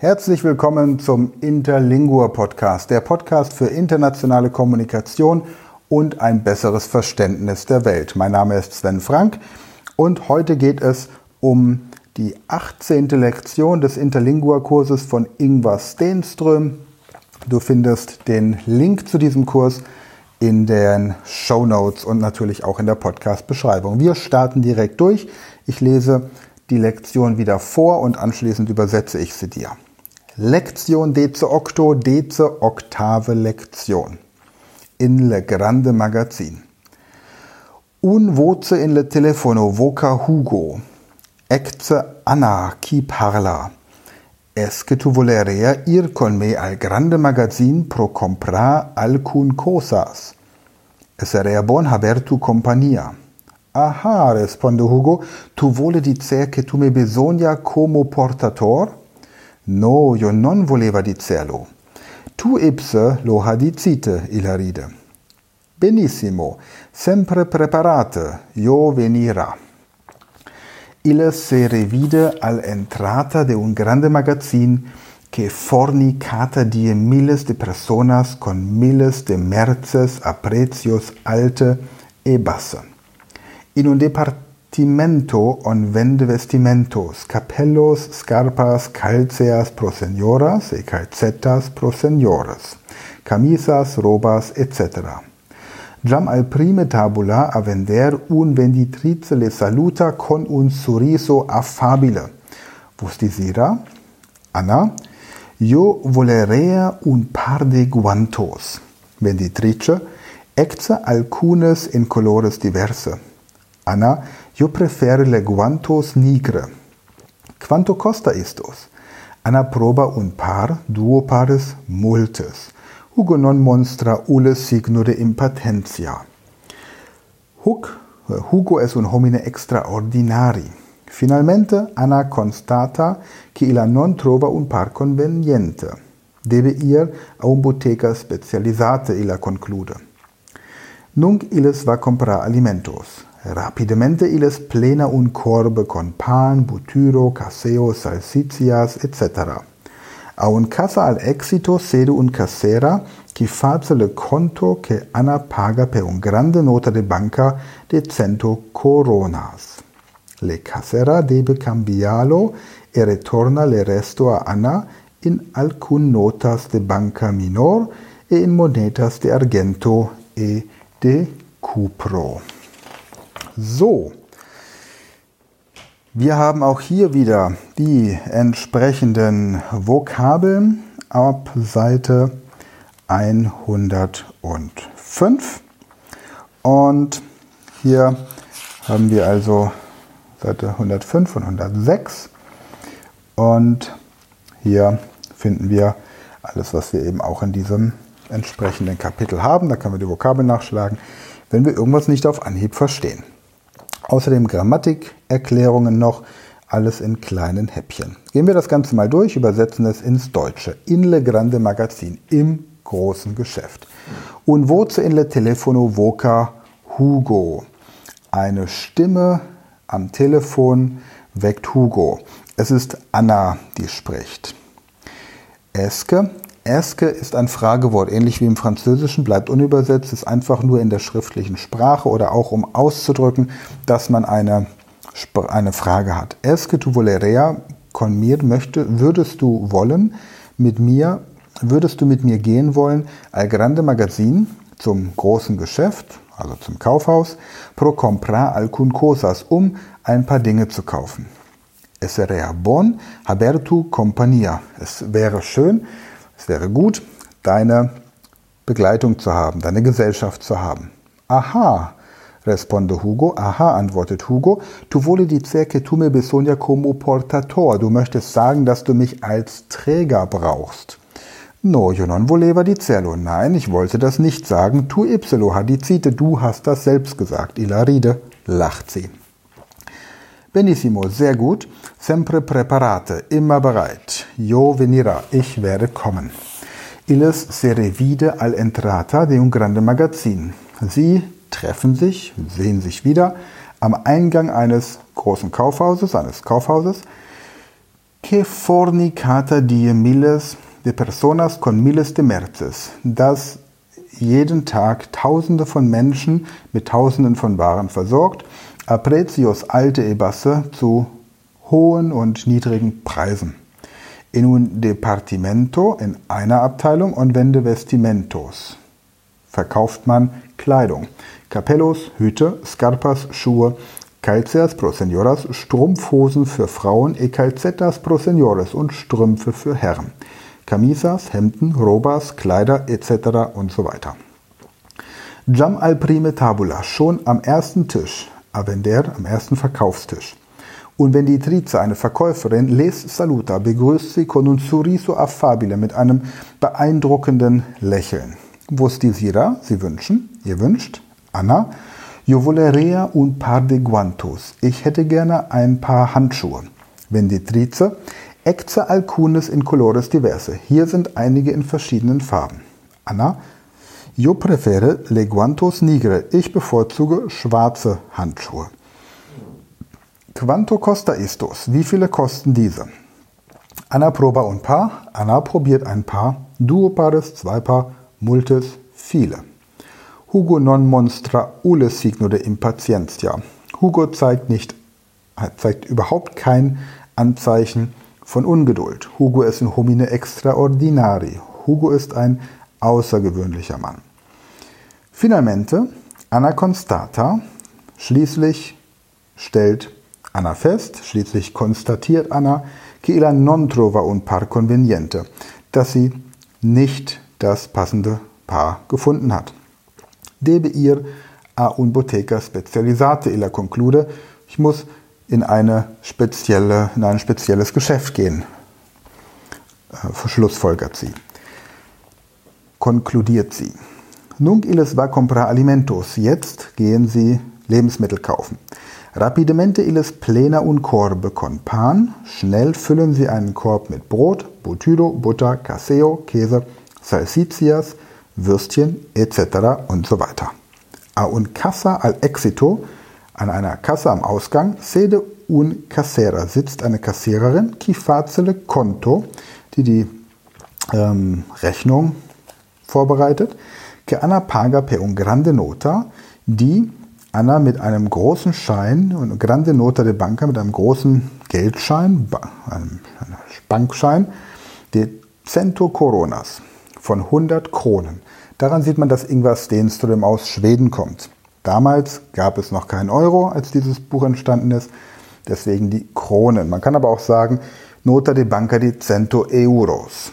Herzlich willkommen zum Interlingua Podcast, der Podcast für internationale Kommunikation und ein besseres Verständnis der Welt. Mein Name ist Sven Frank und heute geht es um die 18. Lektion des Interlingua Kurses von Ingvar Stenström. Du findest den Link zu diesem Kurs in den Show Notes und natürlich auch in der Podcast-Beschreibung. Wir starten direkt durch. Ich lese die Lektion wieder vor und anschließend übersetze ich sie dir. Lektion Deze Octo, Deze Oktave Lektion. In le grande magazin. Un voce in le telefono voca Hugo. Ecce Anna qui parla. Esque tu volerea ir con me al grande magazin pro comprar alcun cosas. Esserea bon haber tu compagnia. Aha, responde Hugo, tu vole dicer che tu me bisogna como portator? No, io non voleva dicerlo. Tu ipse lo ha dicite, illa ride. Benissimo, sempre preparate, io venira. Ille se revide al entrata de un grande magazin che fornicata die miles de personas con miles de merces a precios alte e basse. In un departamento Vestimento on vende vestimentos, capellos, scarpas, calceas pro senioras e calcetas pro seniores, camisas, robas, etc. Jam al prime tabula a vender un venditrice le saluta con un sorriso affabile. Vos disira, Anna, io volerea un par de guantos. Venditrice, ecce alcunes in colores diverse. Anna, io prefere le guantos nigre. Quanto costa estos? Anna proba un par, duo pares, multes. Hugo non monstra ulle signo de impatentia. Huc, Hugo es un homine extraordinari. Finalmente Anna constata che illa non trova un par conveniente. Debe ir a un boteca specializate, illa conclude. Nunc illes va comprar alimentos. Rapidamente illes plena un corbe con pan, buturo, caseo, salsicias, etc. A un casa al éxito sede un casera qui face le conto che Anna paga per un grande nota de banca de cento coronas. Le casera debe cambiarlo e retorna le resto a Anna in alcun notas de banca minor e in monedas de argento e de cupro. So, wir haben auch hier wieder die entsprechenden Vokabeln ab Seite 105. Und hier haben wir also Seite 105 und 106. Und hier finden wir alles, was wir eben auch in diesem entsprechenden Kapitel haben. Da können wir die Vokabeln nachschlagen, wenn wir irgendwas nicht auf Anhieb verstehen. Außerdem Grammatikerklärungen noch, alles in kleinen Häppchen. Gehen wir das Ganze mal durch, übersetzen es ins Deutsche. In le grande magazin, im großen Geschäft. Un voce in le telefono voca Hugo. Eine Stimme am Telefon weckt Hugo. Es ist Anna, die spricht. Eske, Eske ist ein Fragewort, ähnlich wie im Französischen, bleibt unübersetzt, ist einfach nur in der schriftlichen Sprache oder auch um auszudrücken, dass man eine, eine Frage hat. Eske tu volerea con mir möchte, würdest du wollen, mit mir, würdest du mit mir gehen wollen, al grande magazin zum großen Geschäft, also zum Kaufhaus, pro comprar alcun cosas, um ein paar Dinge zu kaufen. Es seria bon haber tu compagnia. Es wäre schön, es wäre gut, deine Begleitung zu haben, deine Gesellschaft zu haben. Aha, responde Hugo. Aha, antwortet Hugo. Tu vuole dizer che tu me bisogna como portator. Du möchtest sagen, dass du mich als Träger brauchst. No, io non voleva dizerlo. Nein, ich wollte das nicht sagen. Tu ipselo hadicite. Du hast das selbst gesagt. Ilaride lacht sie. Benissimo, sehr gut. Sempre preparate, immer bereit. Io venira, ich werde kommen. Illes se revide al entrata de un grande magazin. Sie treffen sich, sehen sich wieder am Eingang eines großen Kaufhauses, eines Kaufhauses. que fornicata die miles de personas con miles de merces, dass jeden Tag Tausende von Menschen mit Tausenden von Waren versorgt, a precios alte e basse zu hohen und niedrigen Preisen. In un departimento, in einer Abteilung, und vende vestimentos, verkauft man Kleidung. Capellos, Hüte, Scarpas, Schuhe, Calceas pro Senioras, Strumpfhosen für Frauen, e Calcetas pro Senores und Strümpfe für Herren. Camisas, Hemden, Robas, Kleider etc. und so weiter. Jam al prime tabula, schon am ersten Tisch, a vender, am ersten Verkaufstisch. Und wenn die Trize, eine Verkäuferin, les saluta, begrüßt sie con un sorriso affabile, mit einem beeindruckenden Lächeln. Vos desira, sie wünschen, ihr wünscht, Anna, yo volerea un par de guantos, ich hätte gerne ein paar Handschuhe. Wenn die Trize, Ecce alcunes in colores diverse. Hier sind einige in verschiedenen Farben. Anna, yo prefere le guantos nigre. Ich bevorzuge schwarze Handschuhe. Quanto costa estos? Wie viele kosten diese? Anna proba un paar. Anna probiert ein paar. Duo pares, zwei Paar. Multes, viele. Hugo non monstra ule signo de impatientia. Hugo zeigt nicht, zeigt überhaupt kein Anzeichen von Ungeduld. Hugo ist ein homine extraordinari. Hugo ist ein außergewöhnlicher Mann. Finalmente, Anna constata, schließlich stellt Anna fest, schließlich konstatiert Anna, que ella non trova un par conveniente, dass sie nicht das passende Paar gefunden hat. Debe ihr a un boteca specializate, ella conclude, ich muss in, eine spezielle, in ein spezielles Geschäft gehen. Äh, schlussfolgert sie. Konkludiert sie. Nunc illes va comprar alimentos. Jetzt gehen sie Lebensmittel kaufen. Rapidemente illes plena un corbe con pan. Schnell füllen sie einen Korb mit Brot, Butyro, Butter, Caseo, Käse, Salsicias, Würstchen etc. und so weiter. A un casa al éxito an einer Kasse am Ausgang, sede un casera, sitzt eine Kassiererin, qui facile conto, die die ähm, Rechnung vorbereitet, que Anna paga per un grande nota, die Anna mit einem großen Schein, und grande nota de banca, mit einem großen Geldschein, einem Bankschein, de cento coronas, von 100 Kronen. Daran sieht man, dass Ingvar Stenström aus Schweden kommt. Damals gab es noch keinen Euro, als dieses Buch entstanden ist, deswegen die Kronen. Man kann aber auch sagen, Nota de Banca di Cento Euros.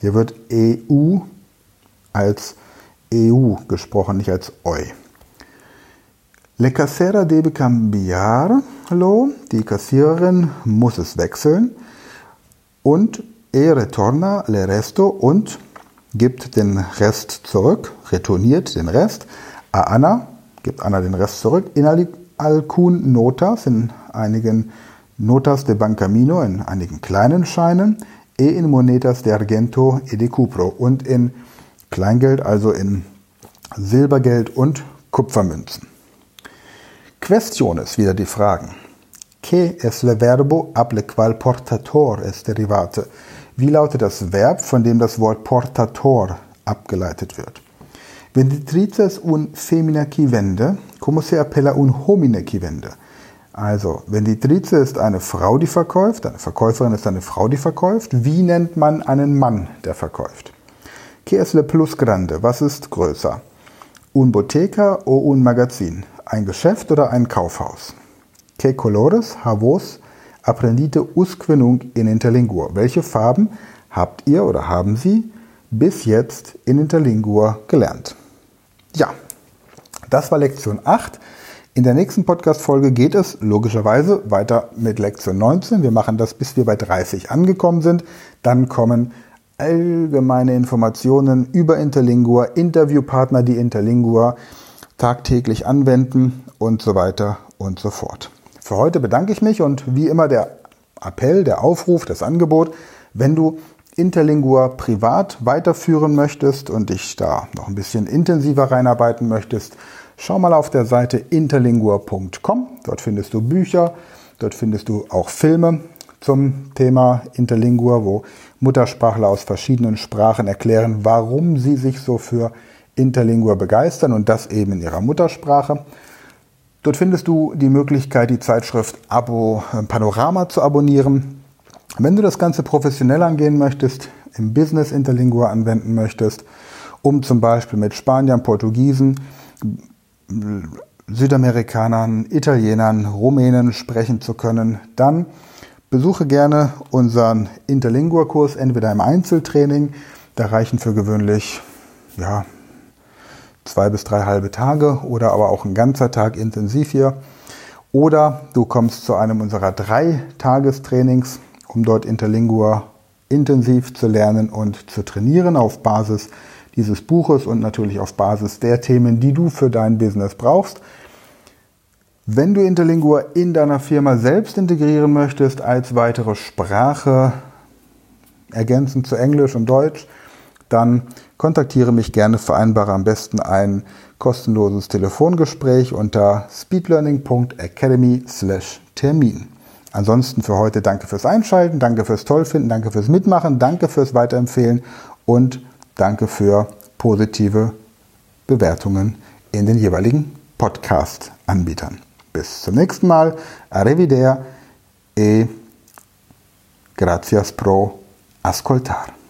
Hier wird EU als EU gesprochen, nicht als Eu. Le casera debe cambiarlo, die Kassiererin muss es wechseln und e retorna le resto und gibt den Rest zurück, retourniert den Rest a Anna, gibt Anna den Rest zurück. In alcun notas, in einigen notas de bancamino, in einigen kleinen Scheinen, e in monetas de argento e de cupro und in Kleingeld, also in Silbergeld und Kupfermünzen. Questiones, wieder die Fragen. Que es le verbo ab le qual portator es derivate? Wie lautet das Verb, von dem das Wort portator abgeleitet wird? Venditrices un femina qui vende, como se appella un homine qui vende. Also, Venditrice ist eine Frau, die verkauft, eine Verkäuferin ist eine Frau, die verkauft. Wie nennt man einen Mann, der verkauft? Que es le plus grande? Was ist größer? Un boteca o un magazin? Ein Geschäft oder ein Kaufhaus? Que colores havos apprendite usque nunc in interlingua? Welche Farben habt ihr oder haben Sie bis jetzt in interlingua gelernt? Ja, das war Lektion 8. In der nächsten Podcast-Folge geht es logischerweise weiter mit Lektion 19. Wir machen das, bis wir bei 30 angekommen sind. Dann kommen allgemeine Informationen über Interlingua, Interviewpartner, die Interlingua tagtäglich anwenden und so weiter und so fort. Für heute bedanke ich mich und wie immer der Appell, der Aufruf, das Angebot, wenn du Interlingua privat weiterführen möchtest und dich da noch ein bisschen intensiver reinarbeiten möchtest, schau mal auf der Seite interlingua.com. Dort findest du Bücher, dort findest du auch Filme zum Thema Interlingua, wo Muttersprachler aus verschiedenen Sprachen erklären, warum sie sich so für Interlingua begeistern und das eben in ihrer Muttersprache. Dort findest du die Möglichkeit, die Zeitschrift Abo äh, Panorama zu abonnieren. Wenn du das Ganze professionell angehen möchtest, im Business Interlingua anwenden möchtest, um zum Beispiel mit Spaniern, Portugiesen, Südamerikanern, Italienern, Rumänen sprechen zu können, dann besuche gerne unseren Interlingua-Kurs, entweder im Einzeltraining, da reichen für gewöhnlich ja, zwei bis drei halbe Tage oder aber auch ein ganzer Tag intensiv hier. Oder du kommst zu einem unserer drei Tagestrainings, um dort Interlingua intensiv zu lernen und zu trainieren auf Basis dieses Buches und natürlich auf Basis der Themen, die du für dein Business brauchst. Wenn du Interlingua in deiner Firma selbst integrieren möchtest als weitere Sprache, ergänzend zu Englisch und Deutsch, dann kontaktiere mich gerne, vereinbare am besten ein kostenloses Telefongespräch unter speedlearning.academy/termin. Ansonsten für heute danke fürs Einschalten, danke fürs Tollfinden, danke fürs Mitmachen, danke fürs Weiterempfehlen und danke für positive Bewertungen in den jeweiligen Podcast-Anbietern. Bis zum nächsten Mal. Arrivederci e gracias pro ascoltar.